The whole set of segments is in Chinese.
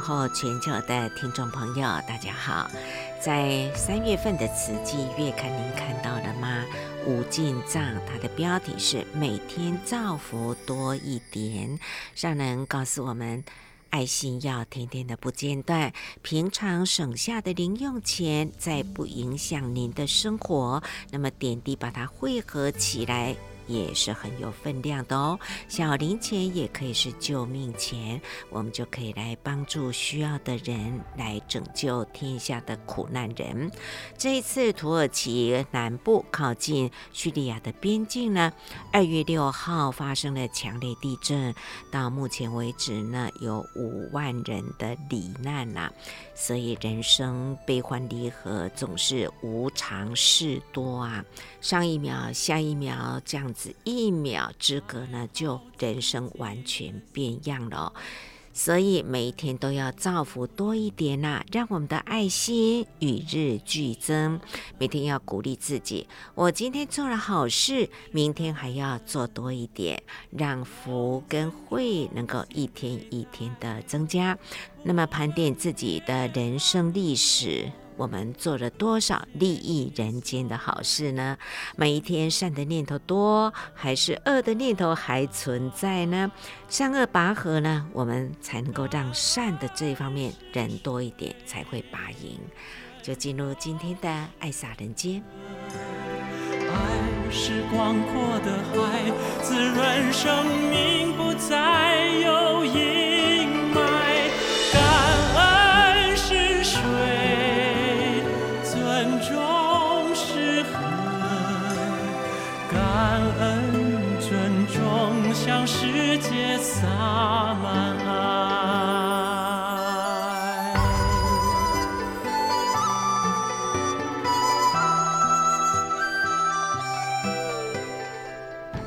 慈云问候全球的听众朋友，大家好。在三月份的慈济月刊，您看到了吗？吴进藏它的标题是“每天造福多一点”，上人告诉我们，爱心要天天的不间断，平常省下的零用钱，在不影响您的生活，那么点滴把它汇合起来。也是很有分量的哦，小零钱也可以是救命钱，我们就可以来帮助需要的人，来拯救天下的苦难人。这一次土耳其南部靠近叙利亚的边境呢，二月六号发生了强烈地震，到目前为止呢，有五万人的罹难呐、所以人生悲欢离合总是无常事多啊，上一秒下一秒这样子，一秒之隔呢，就人生完全变样了。所以每一天都要造福多一点呐、让我们的爱心与日俱增。每天要鼓励自己，我今天做了好事，明天还要做多一点，让福跟慧能够一天一天的增加。那么盘点自己的人生历史。我们做了多少利益人间的好事呢？每一天善的念头多，还是恶的念头还存在呢？善恶拔河呢？我们才能够让善的这一方面人多一点，才会拔赢。就进入今天的爱洒人间。爱是广阔的海，滋润生命，不再有阴洒满爱。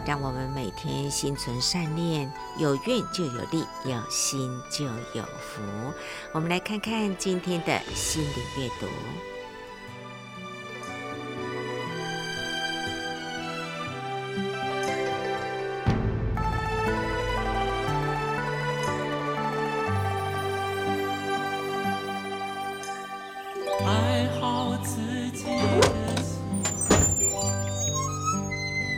让我们每天心存善念，有愿就有力，有心就有福。我们来看看今天的心灵阅读。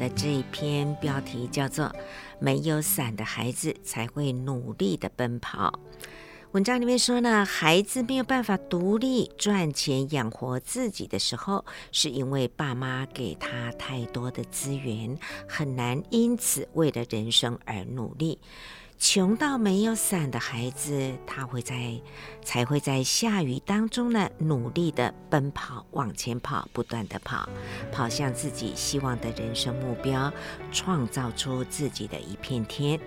的这一篇标题叫做没有伞的孩子才会努力的奔跑。文章里面说呢，孩子没有办法独立赚钱养活自己的时候，是因为爸妈给他太多的资源，很难因此为了人生而努力。穷到没有伞的孩子，他会在才会在下雨当中呢，努力的奔跑，往前跑，不断的跑，跑向自己希望的人生目标，创造出自己的一片天。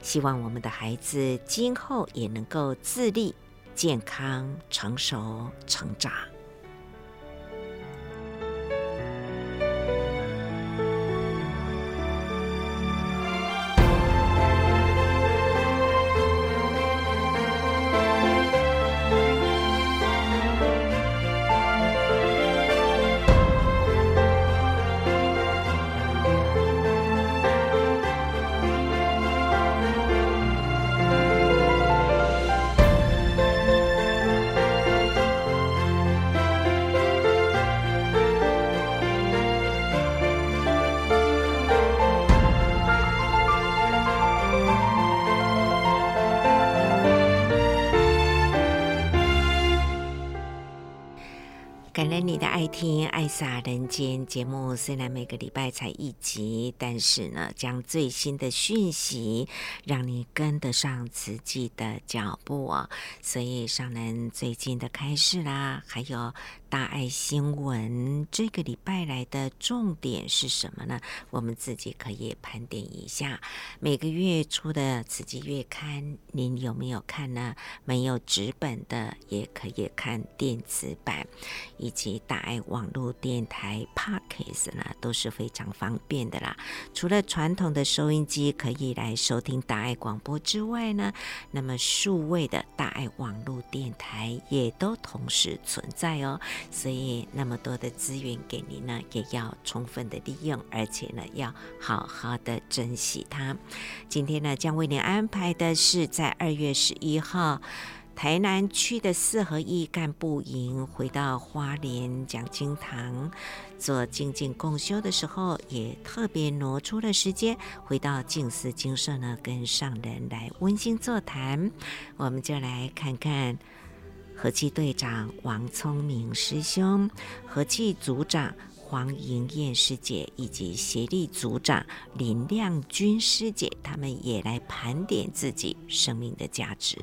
希望我们的孩子今后也能够自立、健康、成熟、成长。你的爱听爱洒人间节目，虽然每个礼拜才一集，但是呢，将最新的讯息让你跟得上慈济的脚步哦。所以上人最近的开示啦，还有。大爱新闻这个礼拜来的重点是什么呢？我们自己可以盘点一下。每个月出的慈济月刊，您有没有看呢？没有纸本的，也可以看电子版，以及大爱网络电台 Podcast 呢，都是非常方便的啦。除了传统的收音机可以来收听大爱广播之外呢，那么数位的大爱网络电台也都同时存在哦。所以那么多的资源给您呢，也要充分的利用，而且呢，要好好的珍惜它。今天呢，将为您安排的是在二月十一号，台南区的四合一干部营，回到花莲讲经堂做静静共修的时候，也特别挪出了时间，回到静思精舍呢，跟上人来温馨座谈。我们就来看看。和气队长王聪明师兄、和气组长黄莹燕师姐以及协力组长林亮君师姐，他们也来盘点自己生命的价值。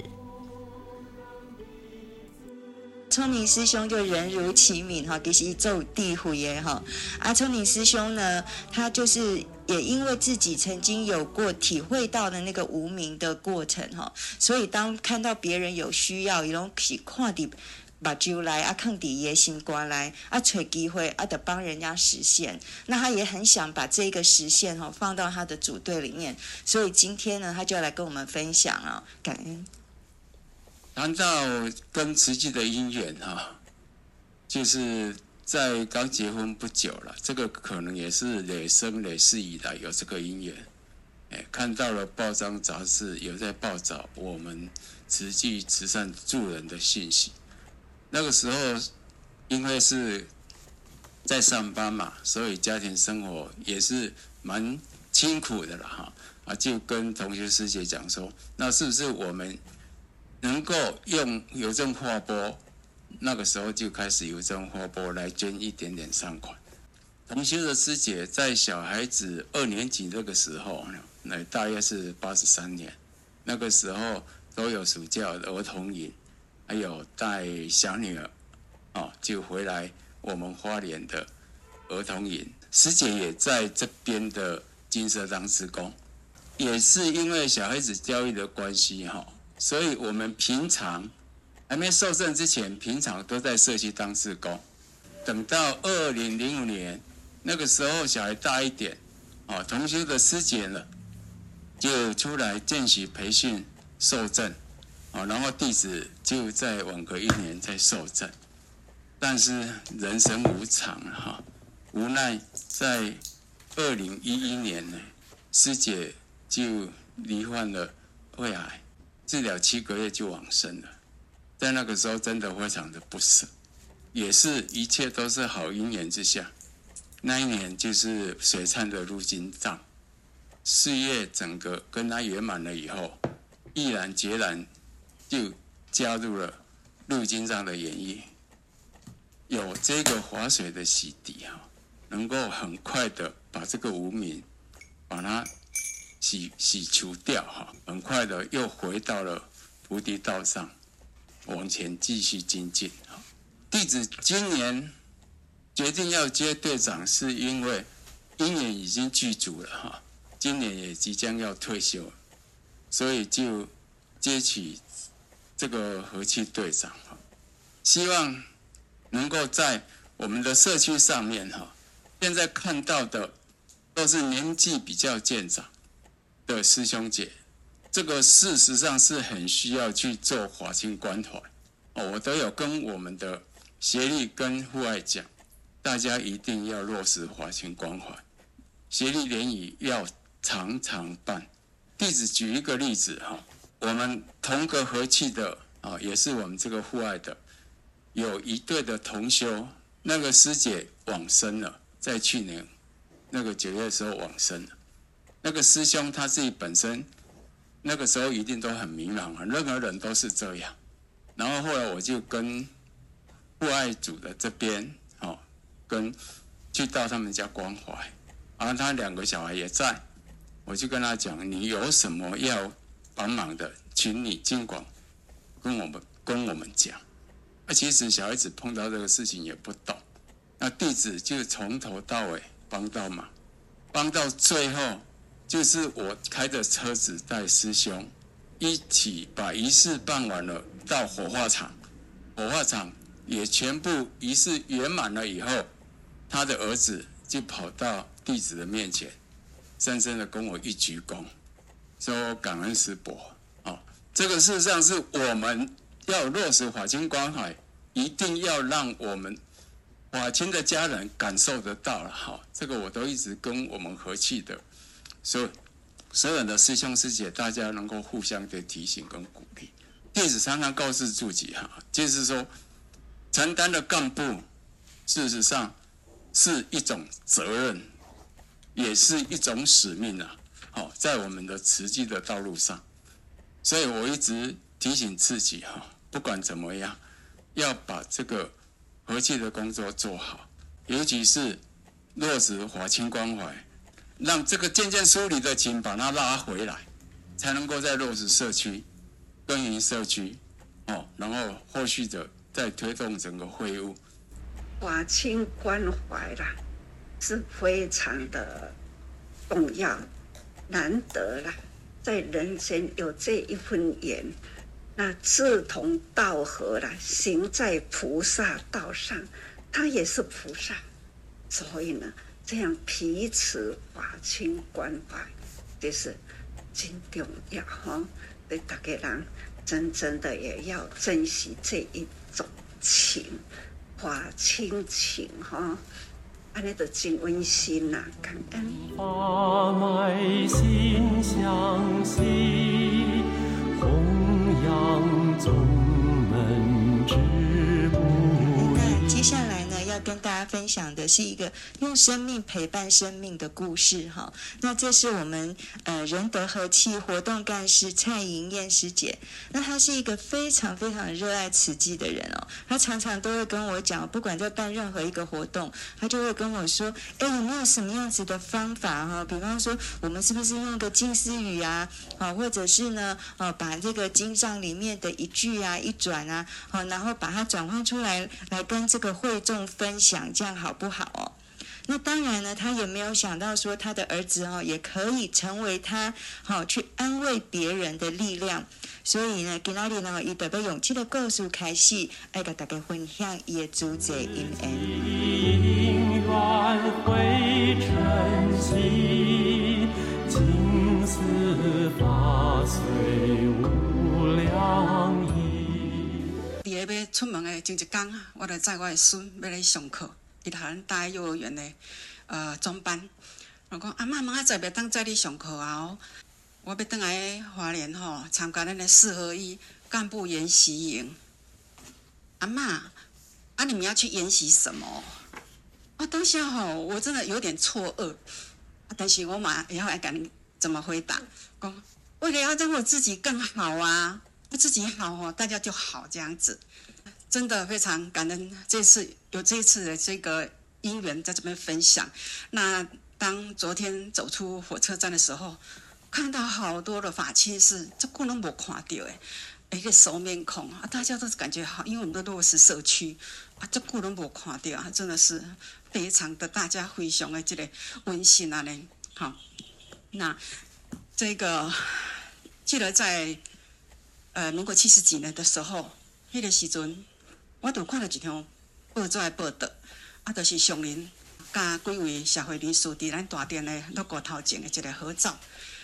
聪明师兄就人如其名哈，其实做地虎耶哈。啊，聪明师兄呢，他就是。也因为自己曾经有过体会到的那个无名的过程哈，所以当看到别人有需要，一种去看的把酒来啊，抗底野心过来啊，找机会啊，得帮人家实现。那他也很想把这个实现哈放到他的组队里面，所以今天呢，他就要来跟我们分享啊，感恩。谈到跟慈济的姻缘哈，就是。在刚结婚不久了，这个可能也是累生累世以来有这个姻缘，哎，看到了报章杂志有在报道我们慈济慈善助人的信息。那个时候，因为是在上班嘛，所以家庭生活也是蛮辛苦的了哈。啊，就跟同学师姐讲说，那是不是我们能够用邮政划拨？那个时候就开始邮政划拨来捐一点点善款。同修的师姐在小孩子二年级那个时候，那大约是八十三年，那个时候都有暑假儿童营，还有带小女儿，哦，就回来我们花莲的儿童营。师姐也在这边的金舍当职工，也是因为小孩子教育的关系哈，所以我们平常。还没受证之前，平常都在社区当志工。等到二零零五年，那个时候小孩大一点，哦，同学的师姐呢，就出来见习培训受证，哦，然后弟子就再晚隔一年再受证。但是人生无常哈，无奈在二零一一年呢，师姐就罹患了胃癌，治疗七个月就往生了。在那个时候，真的非常的不舍，也是一切都是好因缘之下。那一年就是水忏的入金藏，事业整个跟他圆满了以后，毅然决然就加入了入金藏的演绎。有这个划水的洗涤哈，能够很快的把这个无明把它洗洗除掉哈，很快的又回到了菩提道上。往前继续精进哈。弟子今年决定要接队长，是因为因缘已经具足了哈。今年也即将要退休，所以就接起这个和气队长哈。希望能够在我们的社区上面哈，现在看到的都是年纪比较渐长的师兄姐。这个事实上是很需要去做华亲关怀哦，我都有跟我们的协力跟户外讲，大家一定要落实华亲关怀，协力联谊要常常办。弟子举一个例子哈，我们同个和气的啊，也是我们这个户外的，有一对的同修，那个师姐往生了，在去年那个九月时候往生了，那个师兄他自己本身。那个时候一定都很迷茫啊，任何人都是这样。然后后来我就跟父爱组的这边哦跟去到他们家关怀，然后他两个小孩也在，我就跟他讲，你有什么要帮忙的，请你尽管跟我们跟我们讲。那其实小孩子碰到这个事情也不懂，那弟子就从头到尾帮到忙，帮到最后就是我开着车子带师兄一起把仪式办完了，到火化场，火化场也全部仪式圆满了以后。他的儿子就跑到弟子的面前，深深的跟我一鞠躬，说感恩师伯。哦，这个事实上是我们要落实法清关怀，一定要让我们法清的家人感受得到了。哈，这个我都一直跟我们和气的，所以所有的师兄师姐，大家能够互相的提醒跟鼓励。弟子常常告诉自己，哈，就是说承担的干部，事实上。是一种责任，也是一种使命啊！好，在我们的慈济的道路上，所以我一直提醒自己哈，不管怎么样，要把这个和气的工作做好，尤其是落实华清关怀，让这个渐渐疏离的情把它拉回来，才能够在落实社区、耕耘社区，哦，然后后续的再推动整个会务。法亲关怀啦，是非常的重要，难得啦，在人间有这一份缘，那志同道合啦，行在菩萨道上，他也是菩萨，所以呢，这样彼此法亲关怀，这是真重要哈，对大家人真正的也要珍惜这一种情。法亲情哈，安尼都真温馨呐，感恩。法脉心相惜，弘扬宗门跟大家分享的是一个用生命陪伴生命的故事哈。那这是我们呃仁德和气活动干事蔡莹燕师姐。那她是一个非常非常热爱慈济的人哦。她常常都会跟我讲，不管在办任何一个活动，她就会跟我说：“哎，有没有什么样子的方法哈？比方说，我们是不是用个静思语啊？啊，或者是呢，呃，把这个经藏里面的一句啊、一转啊，好，然后把它转换出来，来跟这个会众。”分分享这样好不好哦？那当然呢，他也没有想到说他的儿子哦，也可以成为他好去安慰别人的力量。所以呢，今天呢，以特别勇气的故事开始，爱甲大家分享也主者因缘。出门诶前一天，我就载我诶孙要来上课，伊读咱大幼儿园的呃中班。我讲阿妈，妈，妈在袂当载你上课啊！哦，我要倒来华联吼参加咱的四合一干部研习营。阿妈，啊你们要去研习什么？啊当下吼我真的有点错愕，但是我马以后还敢怎么回答？讲为了要让我自己更好啊！自己好哦，大家就好这样子，真的非常感恩。这次有这次的这个因缘在这边分享。那当昨天走出火车站的时候，看到好多的法亲是这个人没看到诶，一个熟面孔啊，大家都感觉好，因为我们都落实社区啊，这个人没看到啊，真的是非常的大家非常的这个温馨啊嘞。好，那这个记得在。呃，民国七十几年的时候，那个时阵，我就看了一条报纸的报道，啊，就是上林甲几位社会人士伫咱大殿的六个头前的一个合照。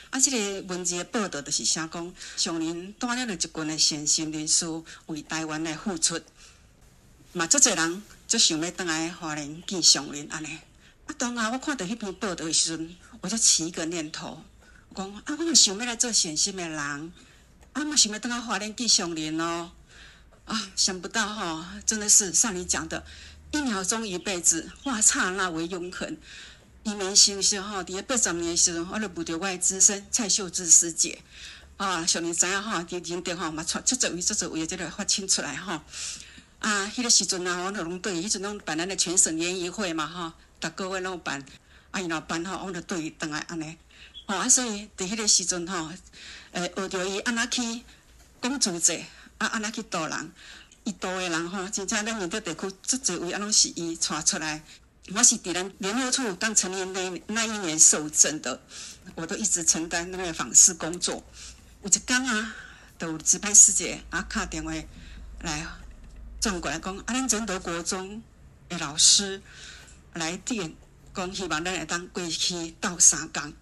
啊，这个文字的报道就是写讲，上林带领了一群的善心人士为台湾来付出，嘛，足侪人就想要倒来华莲见上人安尼。啊，当下我看到迄篇报道的时阵，我就起一个念头，讲啊，我想要来做善心的人。啊，嘛想要等下花莲见上人哦，啊，想不到哈、真的是像你讲的，一秒钟一辈子，化刹那为永恒。一年修修哈，第八十年时阵，我就遇到我的资深蔡秀芝师姐，啊，上人知影哈，今天电话嘛出出这位出这位，即个发清出来哈。啊，迄个时阵啊，我就拢对，迄阵拢办咱的全省联谊会嘛，吼，逐个月拢办，啊，伊若办吼，我就对伊当来安尼，吼啊，所以伫迄个时阵吼，诶，学着伊安怎去讲主责，啊，安怎去导人，伊导诶人吼，真正咱面对地区足侪位，啊，拢是伊带出来。我是伫咱联合处刚成立那那一年受赠的，我都一直承担那个访视工作。有一天啊，就有值班师姐啊，敲电话来。转过来讲，啊，咱仁德国中诶老师来电，讲希望咱会当过去斗相共。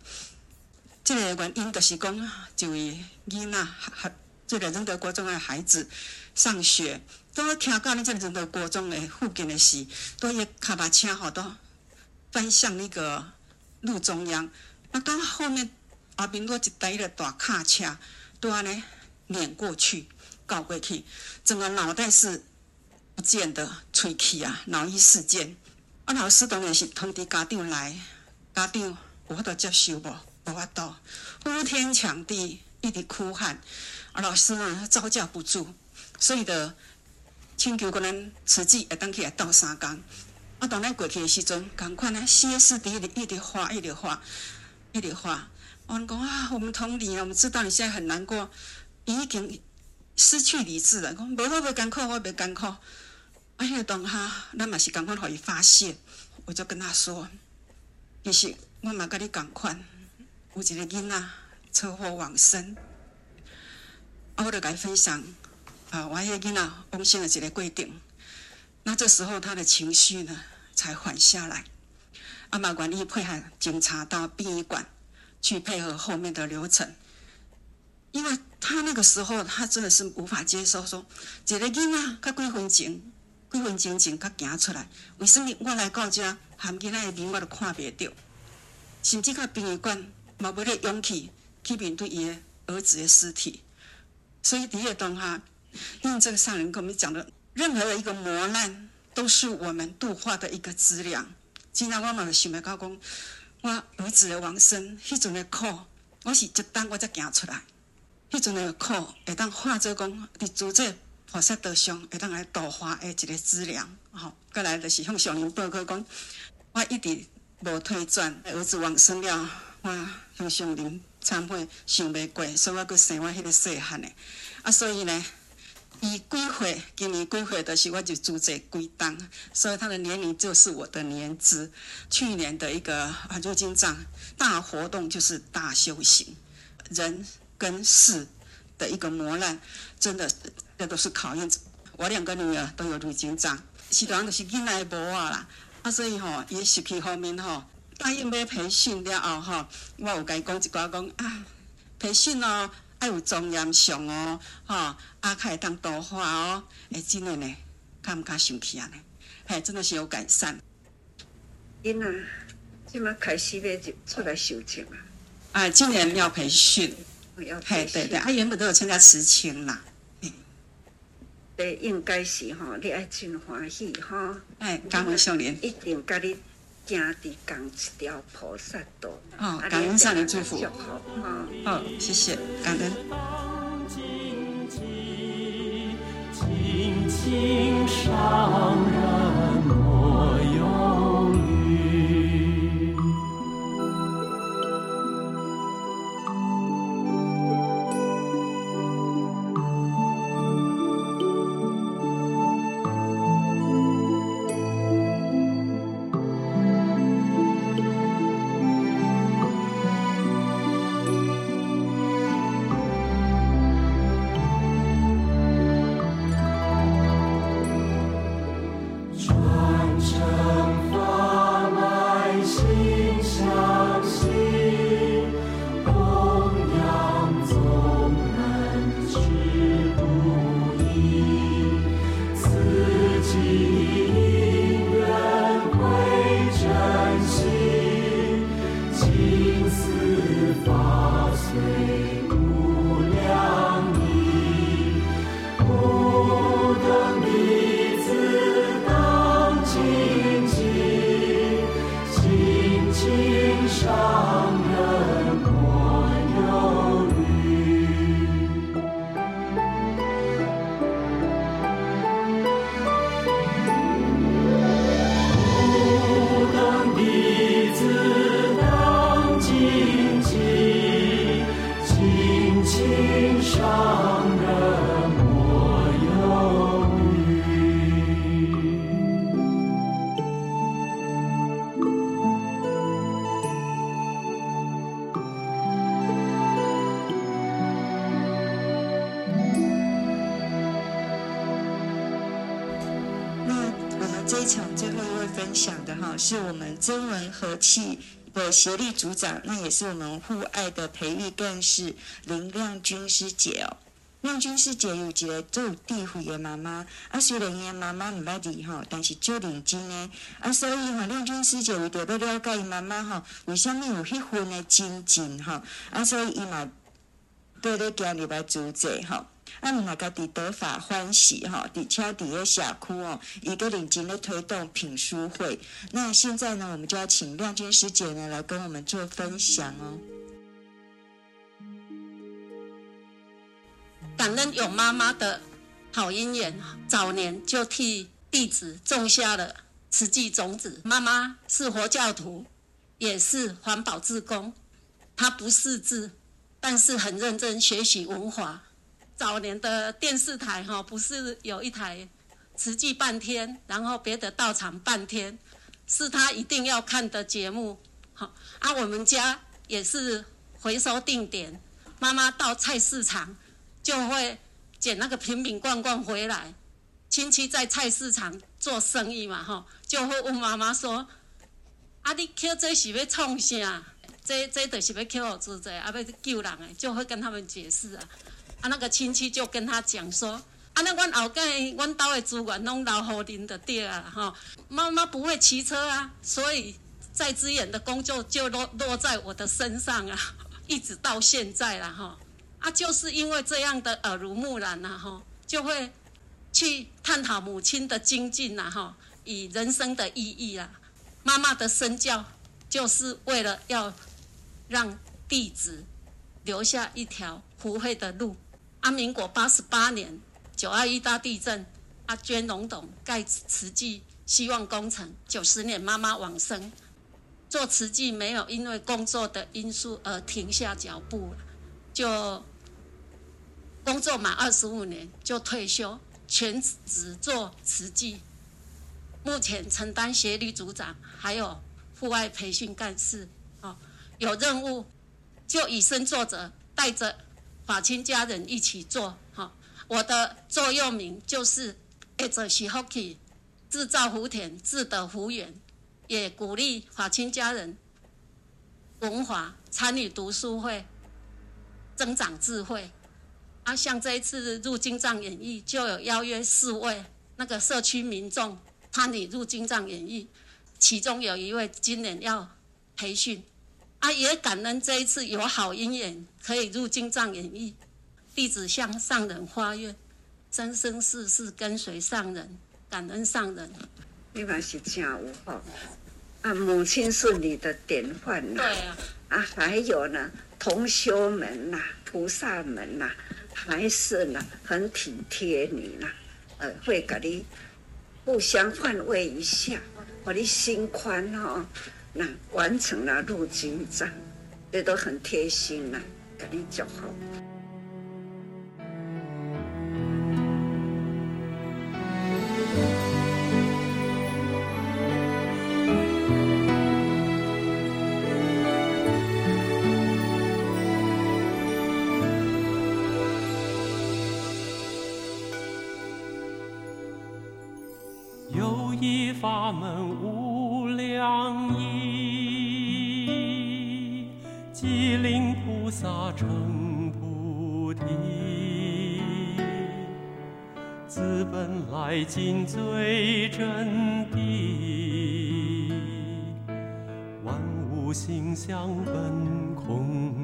这个原因就是讲，就位囡仔，这个仁德国中的孩子上学，都听到你这个仁德国中的附近的事，都一卡把车好都翻向那个路中央。那刚后面后面多一台的大卡车，都安尼碾过去，搞过去，整个脑袋是。不见得吹气啊！脑溢事件，啊，老师当然是通知家长来，家长有法度接受无？无法度，呼天抢地，一直哭喊，老师呢招架不住，所以的请求咱慈济会当起来斗相共。啊，当咱过去的时阵，赶快呢歇斯底里，一直画，一直画，一直画。我讲啊，我们同理，我们知道你现在很难过，已经失去理智了。讲无我无艰苦，我袂艰苦。哎呀，当下，咱嘛是赶快可以发泄，我就跟他说，其实我嘛跟你共款，有一个囡仔车祸往生，啊，我就跟他分享，啊，我迄个囡仔往生的一个过程，那这时候他的情绪呢才缓下来，啊嘛愿意配合警察到殡仪馆去配合后面的流程，因为他那个时候他真的是无法接受说，一个囡仔他几分钟。几分钟前才行出来，为什么我来到这含囡仔的面我都看不到？甚至到殡仪馆嘛无咧勇气去面对伊的儿子的尸体。所以第二段哈，用这个上人跟我们讲的，任何的一个磨难都是我们度化的一个资粮。今天我嘛想要讲讲，我儿子的往生，迄阵的苦，我是一等我才行出来，迄阵的苦会当化作讲伫主这。菩萨道上会当来度化的一个资粮，吼，过来就是向上人报告讲，我一直无退转，儿子往生了，我向上人忏悔想袂过，所以我搁生我迄个细汉的，啊，所以呢，伊几岁，今年几岁的时我就住这归档，所以他的年龄就是我的年资。去年的一个啊入金藏大活动就是大修行，人跟事的一个磨难，真的。这都是考验。我两个女儿都有入金藏，是当就是囡仔无啊啦。啊，所以吼，伊实际方面吼，答应要培训了后吼，我有甲伊讲一寡讲啊，培训哦，爱有庄严上哦，吼，啊，较会当多花哦，哎，真的呢，敢毋敢生气啊呢？嘿，真的是有改善。因啊，即马开始要出来修行啊。啊，今年要培训。要培训。对对，啊，原本都有参加慈青啦。对，应该是吼，你爱真欢喜吼。哎，感恩少年。一定甲你行伫共一条菩萨道。哦，感恩上帝祝福。好、哦，哦，谢谢，感恩。上人分享的哈，是我们曾文和气的协力组长，那也是我们互爱的培育干事林亮君师姐哦。亮君师姐有一个做地府的妈妈，啊，虽然伊妈妈唔捌字吼，但是就认真呢。啊，所以吼，亮君师姐为着要了解伊妈妈吼，为虾米有迄份的精进吼，啊，所以伊嘛对咧加入来组织吼，啊，毋若家己得法欢喜吼，而且伫个社区哦，伊个认真咧推动品书会。那现在呢，我们就要请亮君师姐呢来跟我们做分享哦。感恩有妈妈的好姻缘，早年就替弟子种下了慈济种子。妈妈是佛教徒，也是环保志工。她不识字，但是很认真学习文化。早年的电视台哈，不是有一台慈济半天，然后别的道场半天，是他一定要看的节目。好，啊，我们家也是回收定点。妈妈到菜市场。就会捡那个瓶瓶罐罐回来，亲戚在菜市场做生意嘛，吼，就会问妈妈说：“啊，你捡这是要创啥？这这就是要捡好做这，啊要救人诶。”就会跟他们解释啊。啊，那个亲戚就跟他讲说：“啊，那阮后盖阮兜的资源拢留好您的爹啊，哈，妈妈不会骑车啊，所以在资源的工作就落落在我的身上啊，一直到现在了，哈。”啊，就是因为这样的耳濡目染呐，哈，就会去探讨母亲的精进呐，哈，以人生的意义啊。妈妈的身教就是为了要让弟子留下一条不会的路。啊，民国八十八年九二一大地震，啊，捐龙董盖慈济希望工程，九十年妈妈往生，做慈济没有因为工作的因素而停下脚步，就。工作满二十五年就退休，全职做慈济。目前承担协理组长，还有户外培训干事。哦，有任务就以身作则，带着法亲家人一起做。哈，我的座右铭就是“爱做是福气，自造福田，自得福缘”，也鼓励法亲家人文华参与读书会，增长智慧。啊，像这一次入经藏演绎，就有邀约四位那个社区民众参与入经藏演绎，其中有一位今年要培训，啊，也感恩这一次有好姻缘可以入经藏演绎，弟子向上人发愿，生生世世跟随上人，感恩上人。你嘛是真有福，啊，母亲是你的典范呐，对啊，啊，还有呢，同修们呐，菩萨们呐。还是呢，很体贴你呢，呃，会给你互相换位一下，把你心宽哦，那完成了入经藏，这都很贴心呢，给你祝福。法门无菩萨成菩提，自本来尽最真谛，万物性相本空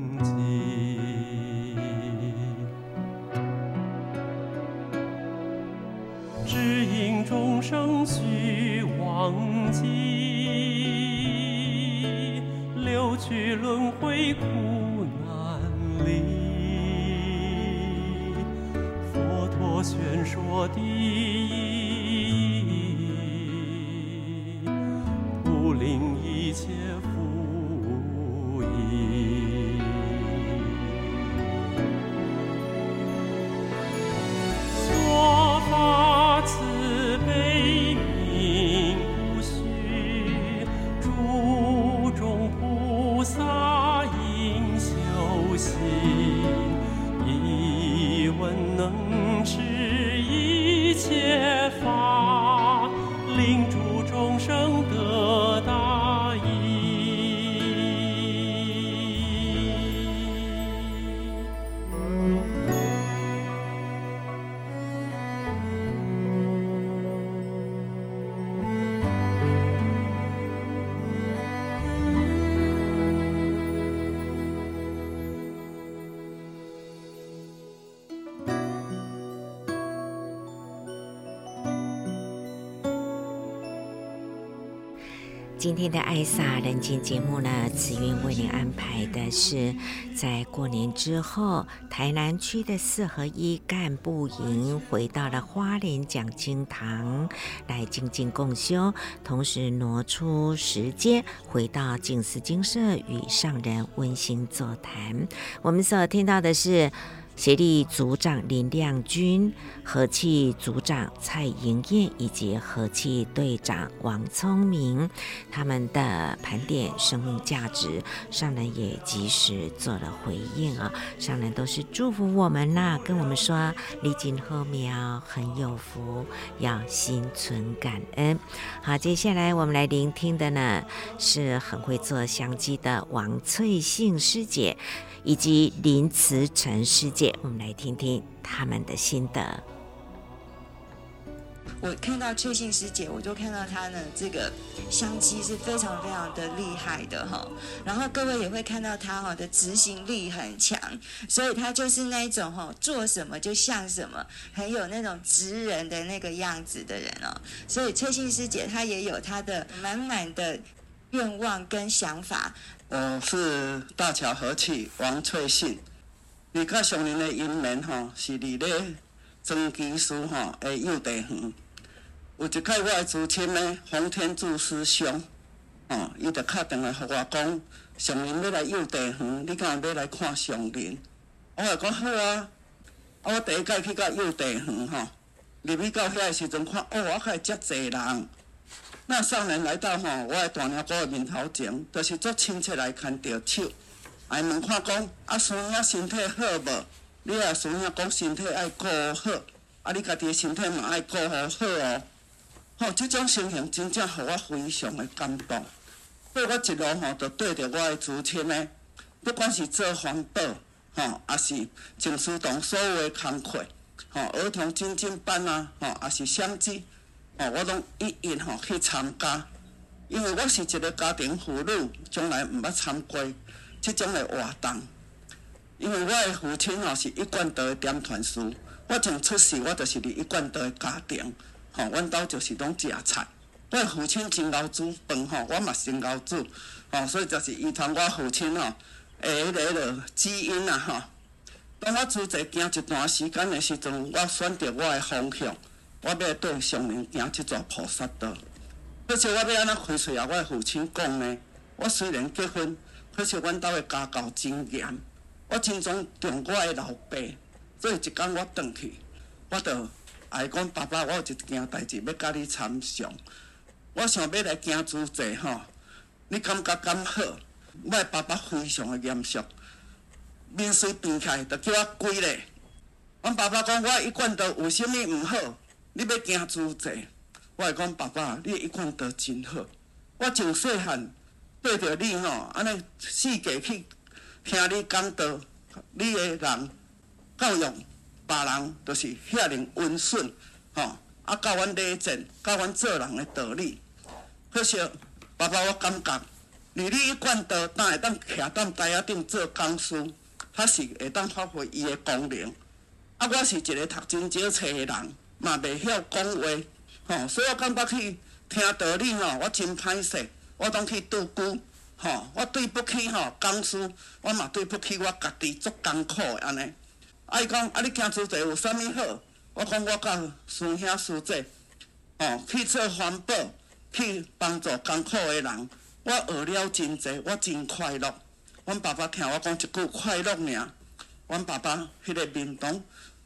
今天的《爱洒人间》节目呢，慈云为您安排的是在过年之后，台南区的四合一干部营回到了花莲讲经堂来静静共修，同时挪出时间回到静思精舍与上人温馨座谈。我们所听到的是。协力组长林亮君、和气组长蔡莹燕以及和气队长王聪明，他们的盘点生命价值，上人也及时做了回应啊！上人都是祝福我们呐、跟我们说历经后苗很有福，要心存感恩。好，接下来我们来聆听的呢，是很会做香鸡的王翠杏师姐。以及林慈成师姐，我们来听听他们的心得。我看到翠杏师姐，我就看到她呢，这个香气是非常非常的厉害的哈。然后各位也会看到她哈的执行力很强，所以她就是那一种哈做什么就像什么，很有那种职人的那个样子的人哦。所以翠杏师姐她也有她的满满的愿望跟想法。我是大桥和气王翠杏，你甲上人的因缘吼，是伫咧庄基书吼的幼稚园。有一摆我的祖亲呢，洪天柱师兄，吼，伊就敲电话给我讲，上人要来幼稚园，你敢要来看上人？我讲好啊，啊我第一摆去到幼稚园吼，入去到遐的时阵看，哦，我看遮济人。那上人来到吼，我的大娘姑的面头前，就是做亲戚来牵着手，来问看讲，啊孙仔身体好无？你啊孙仔讲身体爱顾好，啊你家己的身体嘛爱顾好好哦。吼，即种心情真正互我非常的感动。所以我一路吼，就对着我的祖亲呢，不管是做环保，吼，还是静思堂所有的工课，吼，儿童精进班啊，吼，还是相机。哦，我拢一一吼去参加，因为我是一个家庭妇女，从来毋捌参加即种的活动。因为我的父亲吼是一贯道的点传师，我从出世我就是伫一贯道的家庭，吼，阮兜就是拢食菜。我的父亲真熬煮饭吼，我嘛真熬煮，吼，所以就是遗传我父亲吼诶，迄个基因啊吼。当我自在行一段时间的时阵，我选择我的方向。我要对上人行这座菩萨道，可是我要安怎开喙啊？我的父亲讲呢，我虽然结婚，可是阮兜的家教真严，我真种重我的老爸，所以一天我转去，我就爱讲爸爸，我有一件代志要甲你参详，我想要来行主祭吼，你感觉敢好？我的爸爸非常的严肃，面水变开，就叫我跪咧。阮爸爸讲，我一贯道有啥物毋好？你要行主祭，我会讲爸爸，你一贯道真好。我从细汉对着你吼，安尼四界去听你讲道，你的人教育别人，就是遐尔温顺吼，啊教阮礼节，教阮做人的道理。可惜爸爸，我感觉，你你一贯道哪会当徛当台仔顶做讲师，他是会当发挥伊的功能。啊，我是一个读真少册的人。嘛袂晓讲话，吼，所以我感觉去听道理吼，我真歹势，我拢去拄龟，吼，我对不起吼讲师，我嘛对不起我家己足艰苦的安尼。啊，伊讲啊，你行主祭有啥物好？我讲我甲师兄师姐，吼，去做环保，去帮助艰苦的人，我学了真济，我真快乐。阮爸爸听我讲一句快乐尔，阮爸爸迄个面容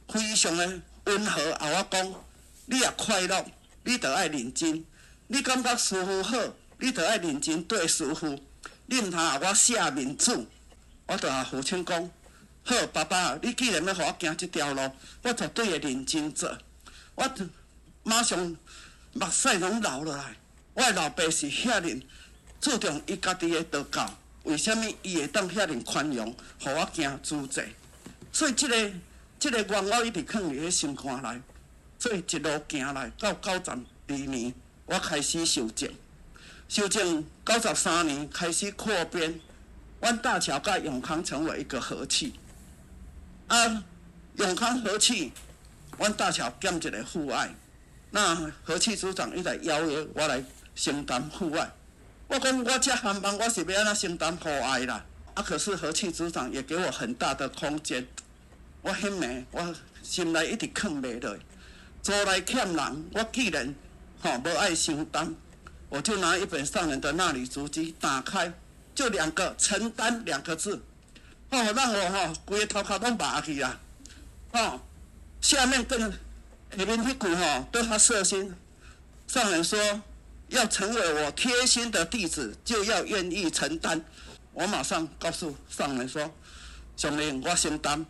非常的。温和，啊！我讲，你也快乐，你着爱认真。你感觉师父好，你着爱认真对师父。你毋通啊！我写面子，我着啊父亲讲，好，爸爸，你既然要互我行这条路，我绝对会认真做。我马上目屎拢流落来。我的老爸是遐尔注重伊家己的道教，为虾米伊会当遐尔宽容，互我行主祭？所以这个。这个愿我一直放伫个心肝内，所以一路行来到九十二年，我开始修正，修正九十三年开始扩编，阮大桥甲永康成为一个和气，啊，永康和气，阮大桥兼一个父爱，那和气组长一来邀约我来承担父爱，我讲我这航班我是要安怎承担父爱啦。啊，可是和气组长也给我很大的空间。我很美，我心内一直囥袂落。做来欠人，我既然吼无爱承担，我就拿一本上人的纳履足迹打开，就两个承担两个字，哦，让我吼规个头壳都麻去啦。哦，下面跟下面那句吼对他色心，上人说要成为我贴心的弟子，就要愿意承担。我马上告诉上人说：“上人，我承担。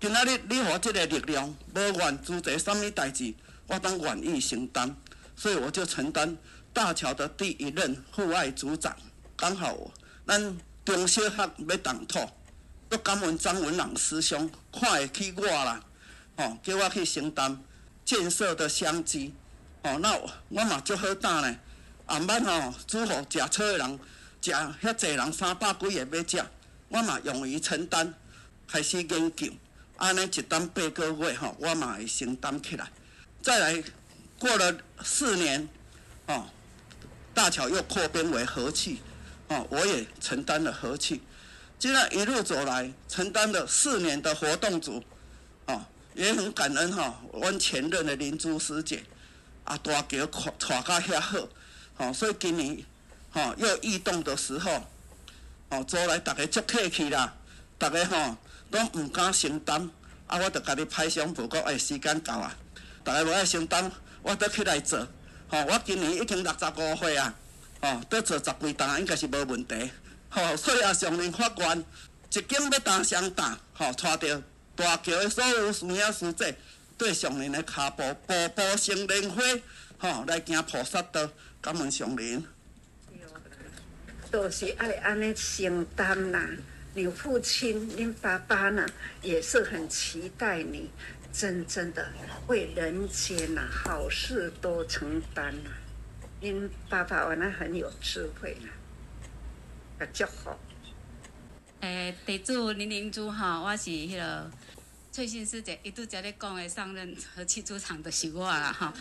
今仔日你给我即个力量，无愿做者什物代志，我当愿意承担。所以我就承担大桥的第一任副爱组长。刚好咱中小学要动土，都感恩张文朗师兄看会起我啦，哦，叫我去承担建设的商机。哦，那我嘛足好胆呢，暗捌吼煮好食菜的人。”食遐济人三百几个要食，我嘛勇于承担，开始研究，安尼一担八个月吼，我嘛会承担起来。再来过了四年，哦，大桥又扩编为和气，哦，我也承担了和气。这样一路走来，承担了四年的活动组，哦，也很感恩哈，阮前任的林珠师姐，啊，大桥跨跨甲遐好，哦，所以今年。吼，又异动的时候，哦，做来大家足客气啦，大家吼拢唔敢承担，啊，我著甲你拍相报告，哎，时间到啊，大家无爱承担，我都起来做，吼，我今年已经六十五岁啊，吼，都做十几单，应该是无问题，吼，所以啊，上林法官一间要打相打，吼，带着大桥的所有师兄师姐，对上林的骹步步步生莲花，吼，来行菩萨道，感恩上林。都是爱安尼承担啦，你父亲、你爸爸呢，也是很期待你真正的为人间呐好事多承担呐。您爸爸原来很有智慧呢，比较好。诶，地主林玲珠哈，我是迄个翠信师姐一度在咧讲诶，上任和气组长的是我啦哈。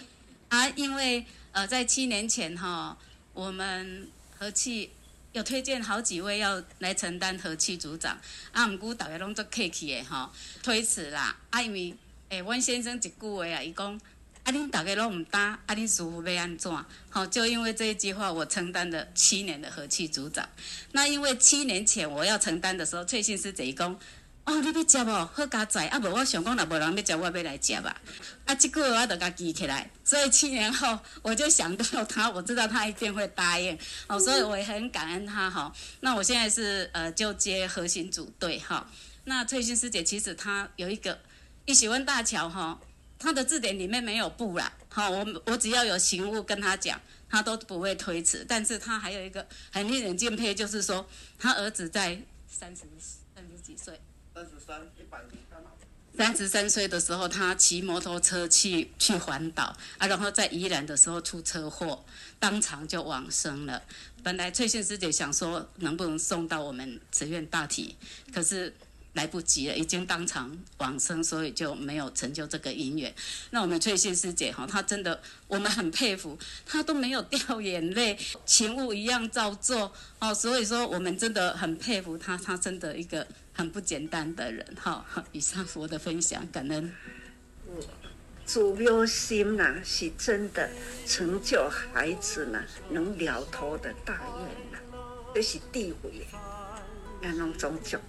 啊，因为呃在七年前哈，我们和气。有推荐好几位要来承担和气组长，啊，毋过大家拢做客气的吼，推辞啦。啊，因为诶，阮先生一句话啊，伊讲，啊，恁大家拢毋担，啊，恁师傅要安怎？好，就因为这一句话，我承担了七年的和气组长。那因为七年前我要承担的时候，翠信师姐讲。哦，你要食无？好加载，啊无我想讲，若无人要食，我要来食吧。啊，即句话我就甲记起来，所以七年后我就想到他，我知道他一定会答应。哦，所以我也很感恩他哈。那我现在是呃就接核心组队哈。那翠心师姐其实她有一个一喜欢大桥哈，她的字典里面没有不啦。好，我我只要有行务跟她讲，她都不会推辞。但是她还有一个很令人敬佩，就是说她儿子在三十三十几岁。三十三，一百零三。十三岁的时候，他骑摩托车去去环岛啊，然后在宜兰的时候出车祸，当场就往生了。本来翠信师姐想说能不能送到我们慈院大体，可是。来不及了，已经当场往生，所以就没有成就这个姻缘。那我们翠信师姐哈，她真的我们很佩服，她都没有掉眼泪，勤务一样照做哦。所以说我们真的很佩服她，她真的一个很不简单的人哈。以上是我的分享，感恩。主要心呐，是真的成就孩子呢，能了脱的大愿呐，这是地位，那种种种。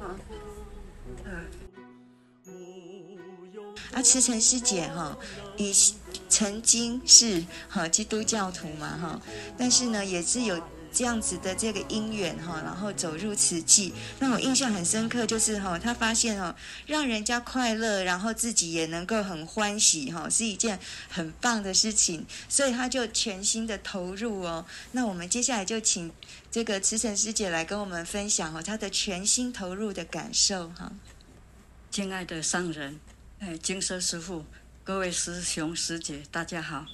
啊，啊慈诚师姐哈，以曾经是哈基督教徒嘛哈，但是呢，也是有这样子的这个因缘哈，然后走入慈济。那我印象很深刻，就是哈，他发现哦，让人家快乐，然后自己也能够很欢喜哈，是一件很棒的事情，所以他就全心的投入哦。那我们接下来就请这个慈诚师姐来跟我们分享哦，他的全心投入的感受哈。亲爱的上人。哎，金色师父，各位师兄师姐，大家好，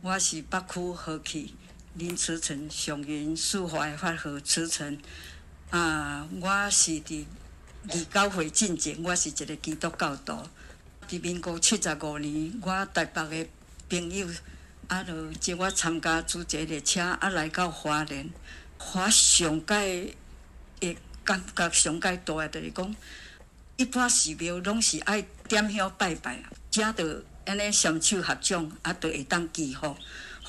我是北区和气林慈诚上人释怀法和慈诚啊，我是伫二九会进前，我是一个基督教徒。伫民国七十五年，我台北的朋友啊，就接我参加租这列车，啊，来到华莲。我上界会感觉上界大诶，就是讲，一般寺庙拢是爱点香拜拜，才着安尼双手合掌，啊，着会当祈福，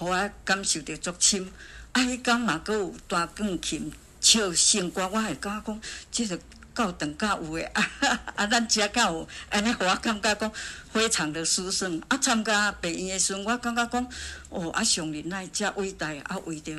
互我感受着足深。啊，迄天嘛，阁有大钢琴唱圣歌，我会 感觉讲，即个够长甲有诶，啊啊，咱遮较有，安尼互我感觉讲非常的舒爽。啊，参加病院诶时阵，我感觉讲，哦，啊，上人来遮伟大，啊，为着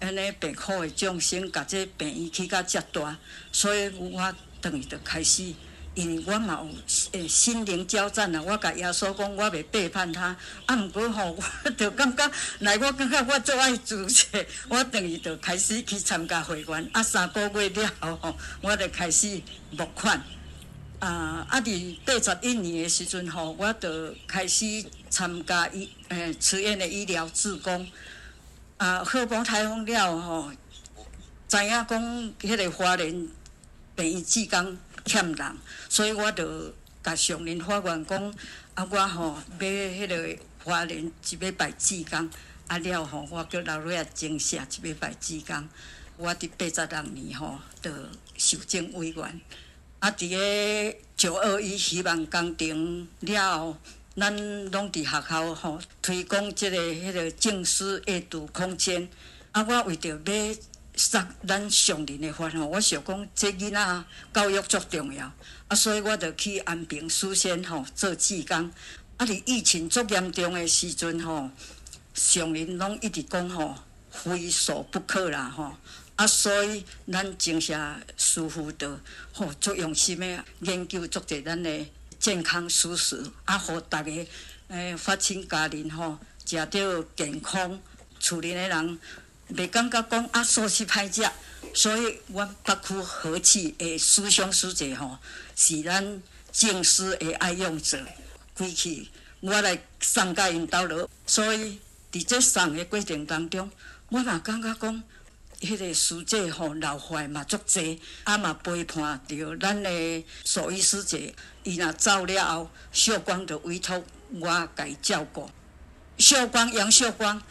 安尼病苦诶众生，甲这病院起甲遮大，所以我等于着开始。因为我嘛有诶心灵交战啊，我甲耶稣讲，我袂背叛他。啊，毋过吼，我着感觉，来我感觉我做爱主者，我等于着开始去参加会员。啊，三个月了后吼，我着开始募款。啊，啊，伫八十一年诶时阵吼，我着开始参加医诶慈院诶医疗志工。啊，好风台风了吼，知影讲迄个华人病院志工。欠人，所以我着甲上林发愿讲，啊，我吼要迄个花莲一礼拜志工，啊了吼，我叫老瑞啊增设一礼拜志工。我伫八十六年吼，着受证委员，啊，伫个九二一希望工程了后，咱拢伫学校吼推广即个迄个静思阅读空间，啊，我为着要。杀咱上人的法吼，我想讲这囡仔教育足重要，啊，所以我着去安平书仙吼做志工。啊，伫疫情足严重的时阵吼，上人拢一直讲吼，非所不可啦吼。啊，所以咱精舍师父着吼足用心的研究足侪咱的健康素食，啊，互逐个诶发亲家人吼食着健康，厝里的人。袂感觉讲啊，素食歹食，所以阮北区和气诶思想师姐吼，是咱静思诶爱用者，归去我来送甲因兜落，所以伫这送诶过程当中，我嘛感觉讲，迄个师姐吼老怀嘛足济，啊嘛陪伴着咱诶守医师姐，伊若走了后，秀光着委托我甲伊照顾，秀光杨秀光。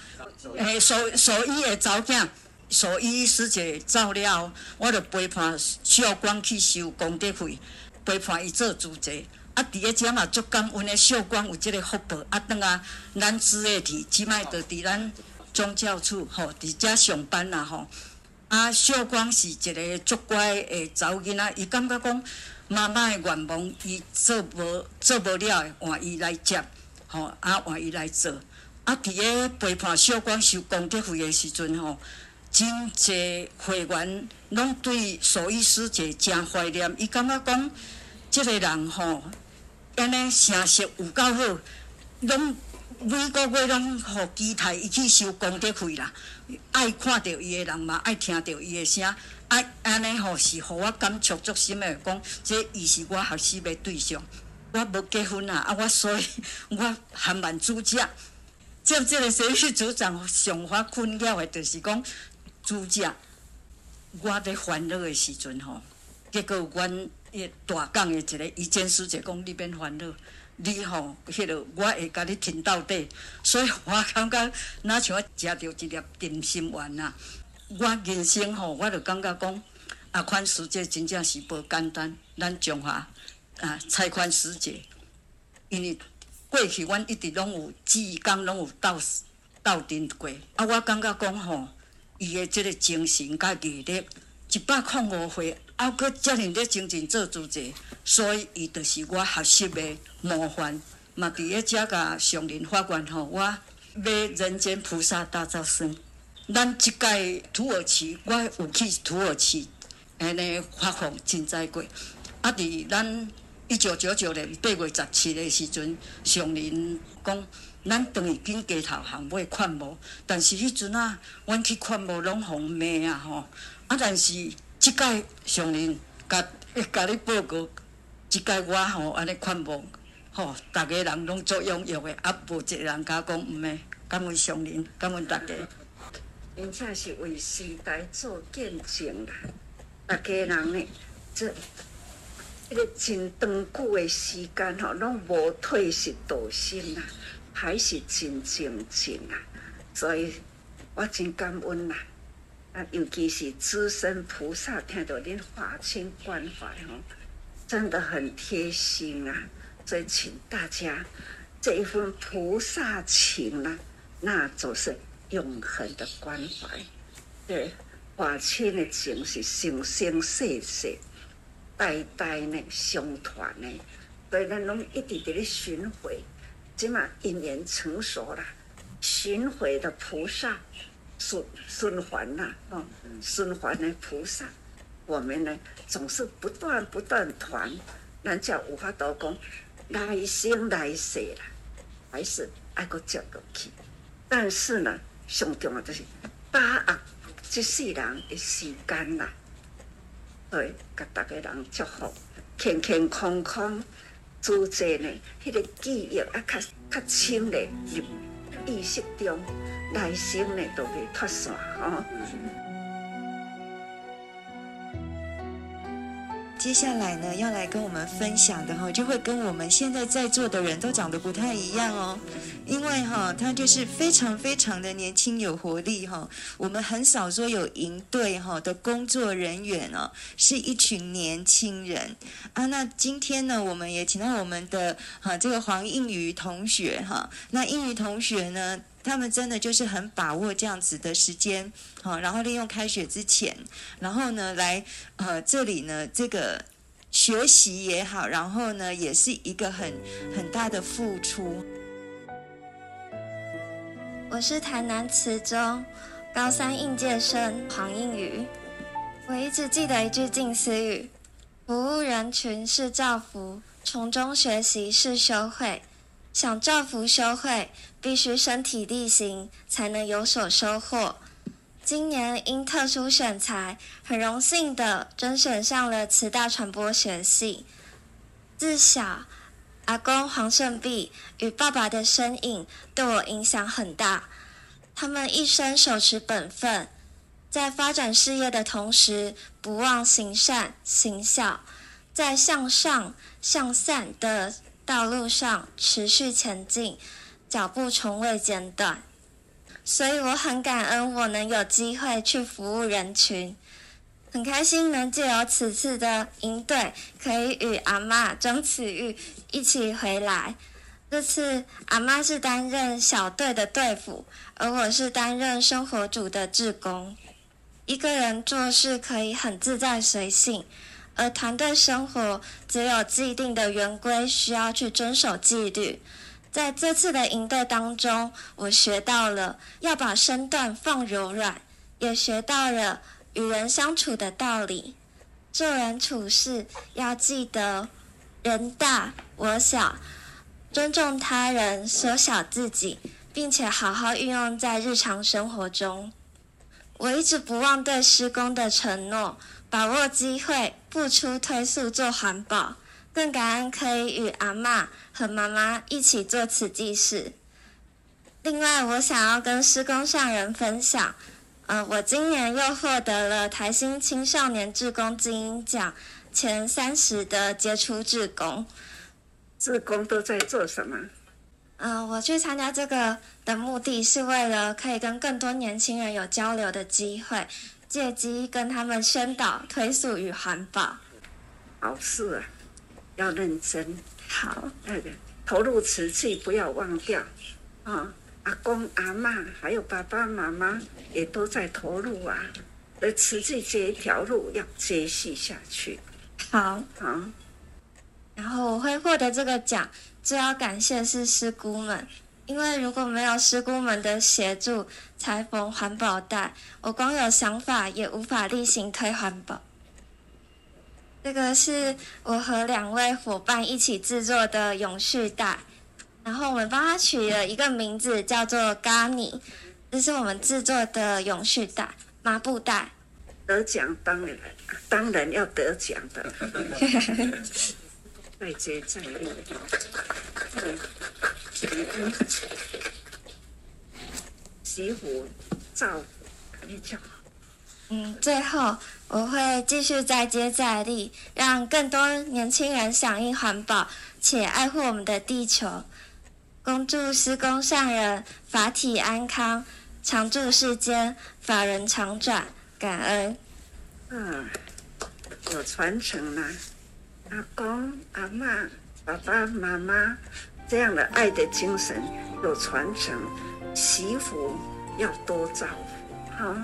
诶，所所以诶，查某囝，所以师姐走了后，我就陪伴小光去收功德费，陪伴伊做主持。啊，伫个遮嘛足感恩诶，小光有即个福报。啊，当啊，咱姊妹伫即摆着伫咱宗教处吼，伫遮上班啦吼。啊，小光是一个足乖诶查某囡仔，伊感觉讲妈妈诶愿望，伊做无做无了，换伊来接，吼，啊，换伊来做。啊！伫个陪伴小光收功德费的时阵吼，真侪会员拢对所医师姐真怀念。伊感觉讲，即个人吼，安尼诚实有够好，拢每个月拢互期待伊去收功德费啦。爱看到伊的人嘛，爱听到伊的声，爱安尼吼是互我感触足深的。讲，这伊是我学习的对象。我无结婚啊，啊，我所以 我含万主家。接这个社区组长上发困扰的，就是讲主家我在烦恼的时阵吼，结果阮一大港的一个医监师姐讲，你免烦恼，你吼迄个我会甲你挺到底，所以我感觉若像我食着一粒定心丸呐，我人生吼我就感觉讲啊，宽师姐真正是无简单，咱中华啊蔡宽师姐，因为。过去阮一直拢有志工，拢有斗斗阵过。啊，我感觉讲吼，伊的即个精神甲毅力，一百零五岁，啊，搁遮尔咧精神做主者，所以伊就是我学习的模范。嘛，伫咧遮甲上林法官吼，我要人间菩萨大造生。咱即届土耳其，我有去土耳其，安尼发放赈灾过。啊，伫咱。一九九九年八月十七的时阵，上人讲，咱等于经街头行买款模，但是迄阵啊，阮去款模拢红骂啊吼。啊，但是即届上人甲甲你报告，即届我吼安尼款模，吼，逐个人拢做踊跃的，啊，无一个人甲讲毋诶，感恩上人，感恩大家。因这是为时代做见证啦，大家人呢，这。迄个真长久的时间吼，拢无退失道心啊，还是真清净啊。所以我真感恩啦。啊，尤其是资深菩萨听到恁华清关怀吼，真的很贴心啊！所以请大家这一份菩萨情啊，那就是永恒的关怀。对，华清的情是生生世世、代代呢相传呢，所以咱拢一直在咧巡回，即嘛一年成熟啦，巡回的菩萨。循循环呐，哦，循环的菩萨，我们呢总是不断不断传，人家无法度讲来生来世啦，还是爱搁接过去。但是呢，上重要就是把握这世人的时间啦，会甲逐个人祝福，健健康康，诸济呢，迄个记忆啊，较较深的入意识中。内心呢都会脱线吼。接下来呢，要来跟我们分享的哈，就会跟我们现在在座的人都长得不太一样哦。因为哈，他就是非常非常的年轻有活力哈。我们很少说有营队哈的工作人员哦，是一群年轻人啊。那今天呢，我们也请到我们的哈这个黄映瑜同学哈。那映瑜同学呢？他们真的就是很把握这样子的时间，好，然后利用开学之前，然后呢来呃这里呢这个学习也好，然后呢也是一个很很大的付出。我是台南慈中高三应届生黄映宇，我一直记得一句近思语：服务人群是造福，从中学习是修慧。想造福修慧，必须身体力行，才能有所收获。今年因特殊选材，很荣幸的甄选上了慈大传播学系。自小，阿公黄胜弼与爸爸的身影对我影响很大。他们一生手持本分，在发展事业的同时，不忘行善行孝，在向上向善的。道路上持续前进，脚步从未间断，所以我很感恩我能有机会去服务人群，很开心能借由此次的营队，可以与阿嬷张慈玉一起回来。这次阿嬷是担任小队的队辅，而我是担任生活组的志工。一个人做事可以很自在随性。而团队生活只有既定的圆规，需要去遵守纪律。在这次的营队当中，我学到了要把身段放柔软，也学到了与人相处的道理。做人处事要记得人大我小，尊重他人，缩小自己，并且好好运用在日常生活中。我一直不忘对施工的承诺。把握机会，不出推速做环保，更感恩可以与阿嬷和妈妈一起做慈济事。另外，我想要跟施工上人分享，呃，我今年又获得了台新青少年志工精英奖前三十的杰出志工。志工都在做什么？嗯、呃，我去参加这个的目的是为了可以跟更多年轻人有交流的机会。借机跟他们宣导推素与环保，好事啊，要认真。好，那个投入瓷器不要忘掉啊、哦！阿公阿嬷还有爸爸妈妈也都在投入啊，而瓷器这一条路要继续下去。好，好。然后我会获得这个奖，最要感谢是师姑们。因为如果没有师姑们的协助，裁缝环保袋，我光有想法也无法例行推环保。这个是我和两位伙伴一起制作的永续袋，然后我们帮它取了一个名字叫做“咖尼”，这是我们制作的永续袋麻布袋。得奖当然当然要得奖的。再接再厉。媳妇照你讲。嗯，最后我会继续再接再厉，让更多年轻人响应环保，且爱护我们的地球。恭祝师公上人法体安康，常住世间，法人常转，感恩。嗯，有传承啦，阿公、阿嬷、爸爸妈妈这样的爱的精神有传承，媳妇要多照顾，好。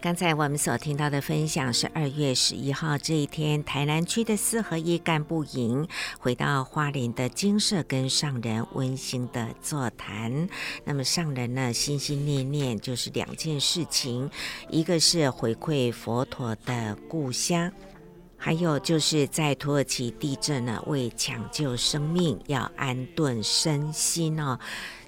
刚才我们所听到的分享是二月十一号这一天，台南区的四合一干部营回到花莲的金舍跟上人温馨的座谈。那么上人呢，心心念念就是两件事情，一个是回馈佛陀的故乡，还有就是在土耳其地震呢，为抢救生命要安顿身心哦。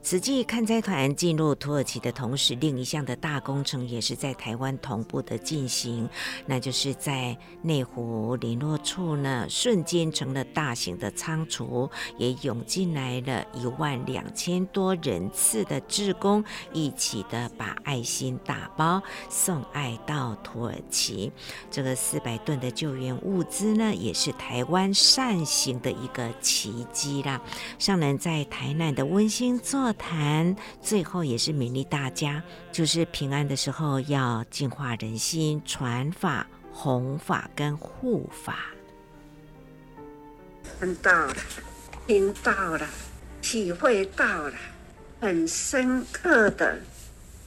慈济看灾团进入土耳其的同时，另一项的大工程也是在台湾同步的进行，那就是在内湖联络处呢，瞬间成了大型的仓储，也涌进来了一万两千多人次的志工，一起的把爱心打包送爱到土耳其。这个四百吨的救援物资呢，也是台湾善行的一个奇迹啦。上人在台南的温馨谈最后也是勉励大家，就是平安的时候要净化人心，传法、弘法跟护法。看到了，听到了，体会到了，很深刻的，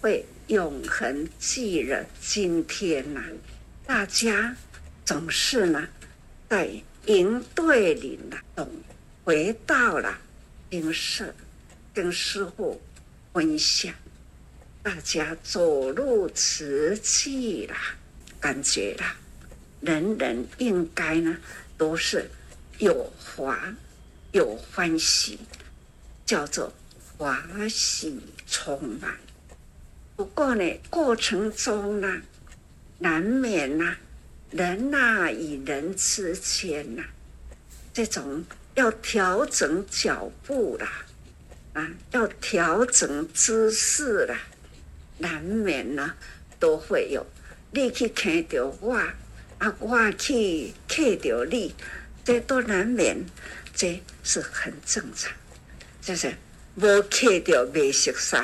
会永恒记了今天呐、啊，大家总是呢，在营队里呢，总回到了营舍。跟师傅分享，大家走入瓷器啦，感觉啦，人人应该呢都是有华有欢喜，叫做华喜充满。不过呢，过程中呢，难免呐，人呐与人之间呐，这种要调整脚步啦。啊，要调整姿势了，难免呢都会有。你去看到我，啊，我去看到你，这都难免，这是很正常。就是无看到未熟悉，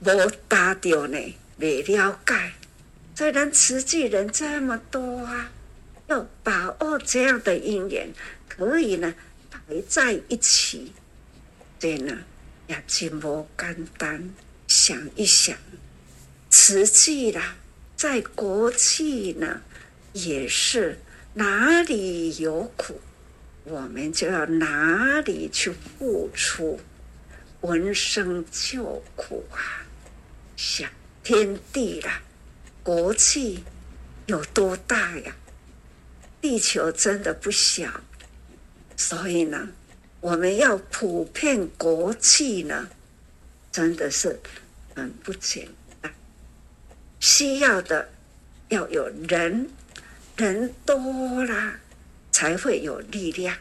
无搭到呢未了解。虽然慈济人这么多啊，要把握这样的因缘，可以呢摆在一起，对呢。也真不简单，想一想，慈济啦，在国际呢，也是哪里有苦，我们就要哪里去付出，闻声救苦啊！想天地啦，国际有多大呀？地球真的不小，所以呢。我们要普遍国际呢，真的是很不简单。需要的要有人，人多了才会有力量。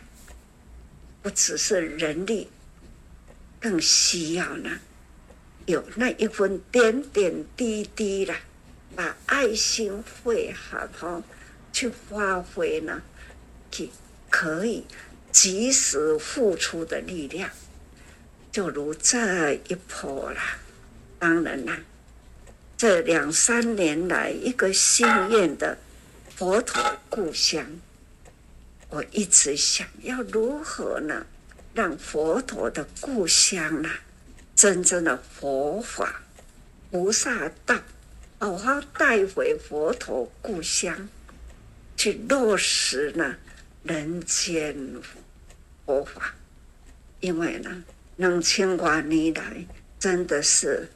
不只是人力，更需要呢有那一份点点滴滴啦，把爱心会好好去发挥呢，去可以。及时付出的力量，就如这一波啦。当然啦，这两三年来一个心愿的佛陀故乡，我一直想要如何呢，让佛陀的故乡呢，真正的佛法、菩萨道，好好带回佛陀故乡，去落实呢人间。佛法，因为呢，两千多年来真的是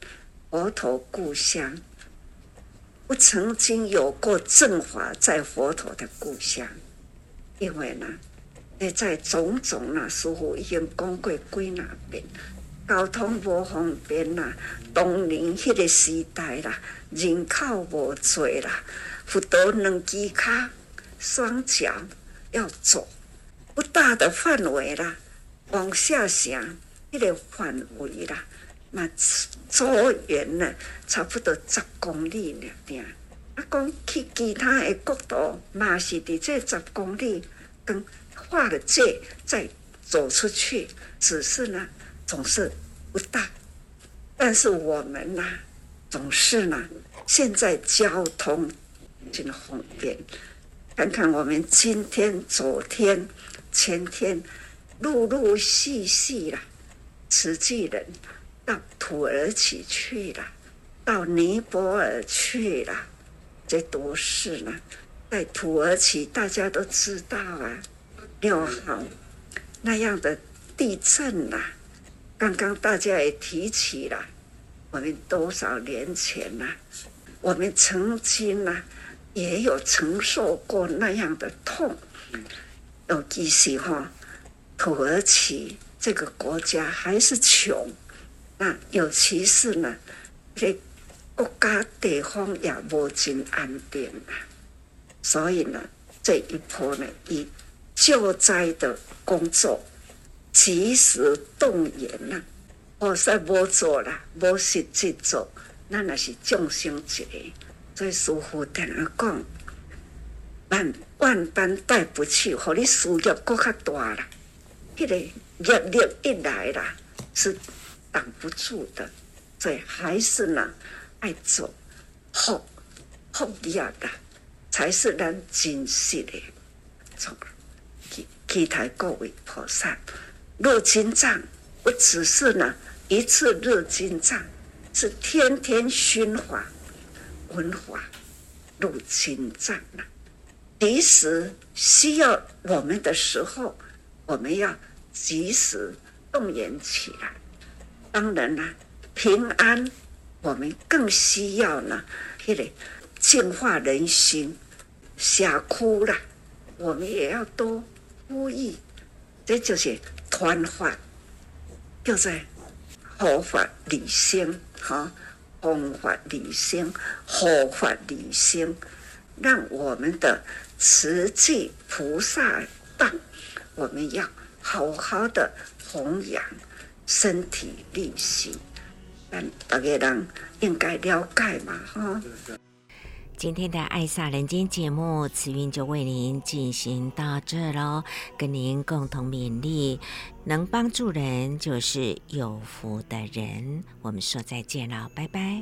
佛陀故乡，我曾经有过正法在佛陀的故乡。因为呢，在在种种那师父已经讲过几那遍，交通不方便啦，当年迄个时代啦，人口无多啦，佛陀两只脚双脚要走。不大的范围啦，往下想，一个范围啦，嘛走远呢，差不多十公里了点。啊，讲去其他的国度，嘛是伫这十公里跟画了界再走出去，只是呢总是不大。但是我们呐，总是呢，现在交通真方便。看看我们今天、昨天、前天，陆陆续续啦，慈济人到土耳其去了，到尼泊尔去了，这都是呢。在土耳其，大家都知道啊，六号那样的地震呐、啊，刚刚大家也提起了，我们多少年前呐、啊，我们曾经呐、啊，也有承受过那样的痛，尤其是哈，土耳其这个国家还是穷，那尤其是呢，这国家地方也无真安定啊。所以呢，这一波呢，以救灾的工作及时动员呐、啊，我说无做啦，无实际做，那那是众生劫。所以师父跟我讲，万万般带不去，和你事业更加大了，那个业力一来了，是挡不住的。所以还是呢，爱做好好业的。才是咱真实的，从期期待各位菩萨入经藏，不只是呢一次入经藏，是天天熏法闻法入经藏了。及时需要我们的时候，我们要及时动员起来。当然了，平安我们更需要呢，这个净化人心。吓哭了，我们也要多呼吁，这就是团法，就在佛法利生，哈，弘法利生，佛法利生，让我们的慈济菩萨道，我们要好好的弘扬，身体力行，但大家人应该了解嘛，哈。今天的《爱萨人间》节目，慈云就为您进行到这喽，跟您共同勉励，能帮助人就是有福的人。我们说再见了，拜拜。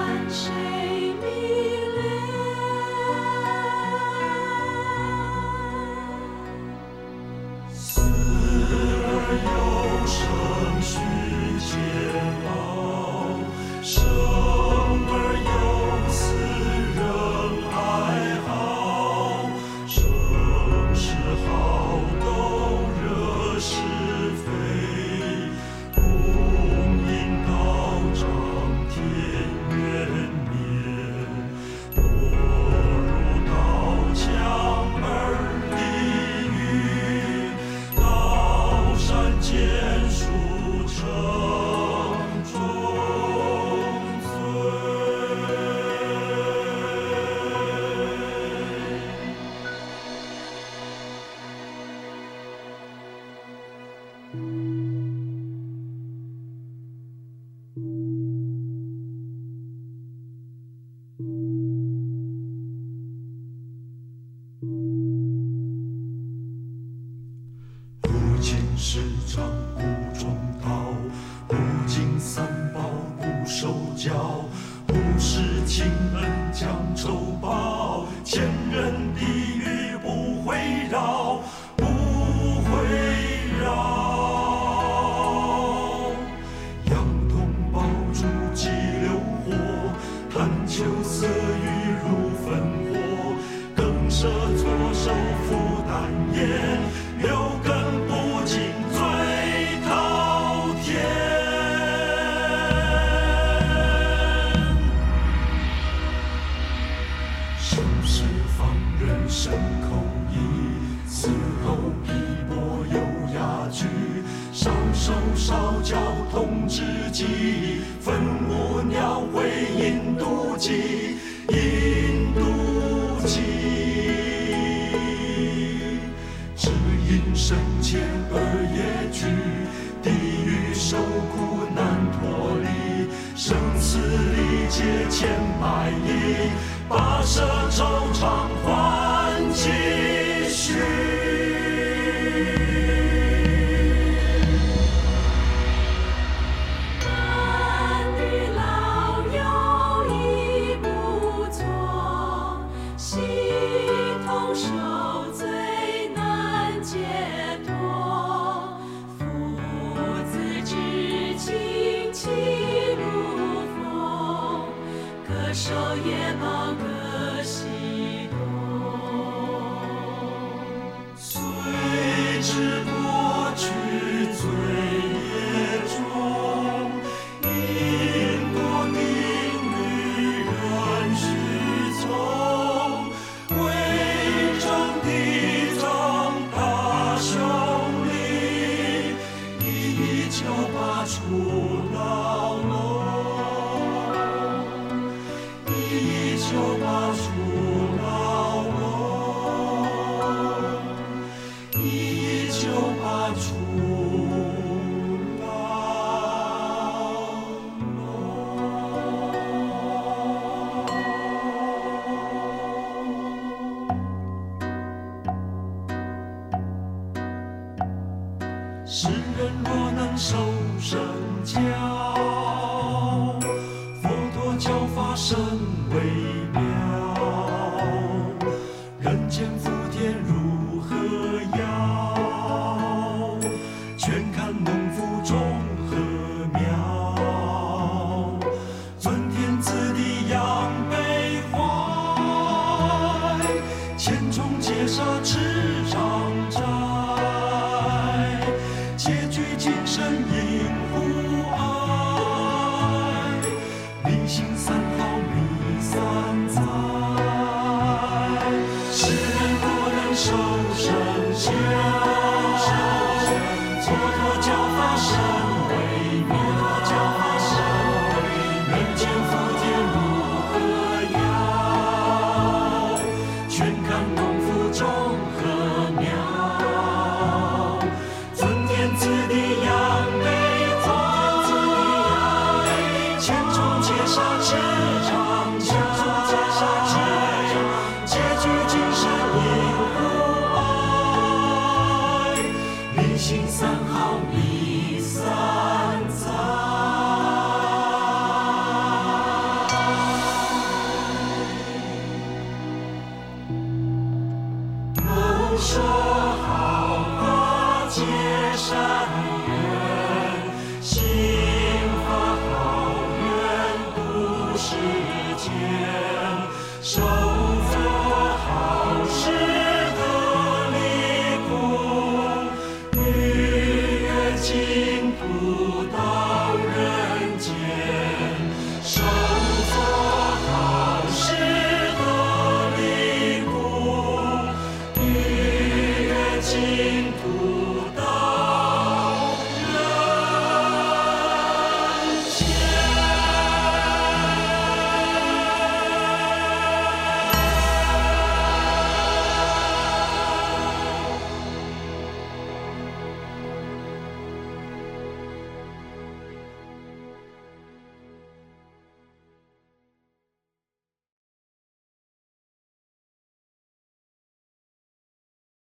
继续。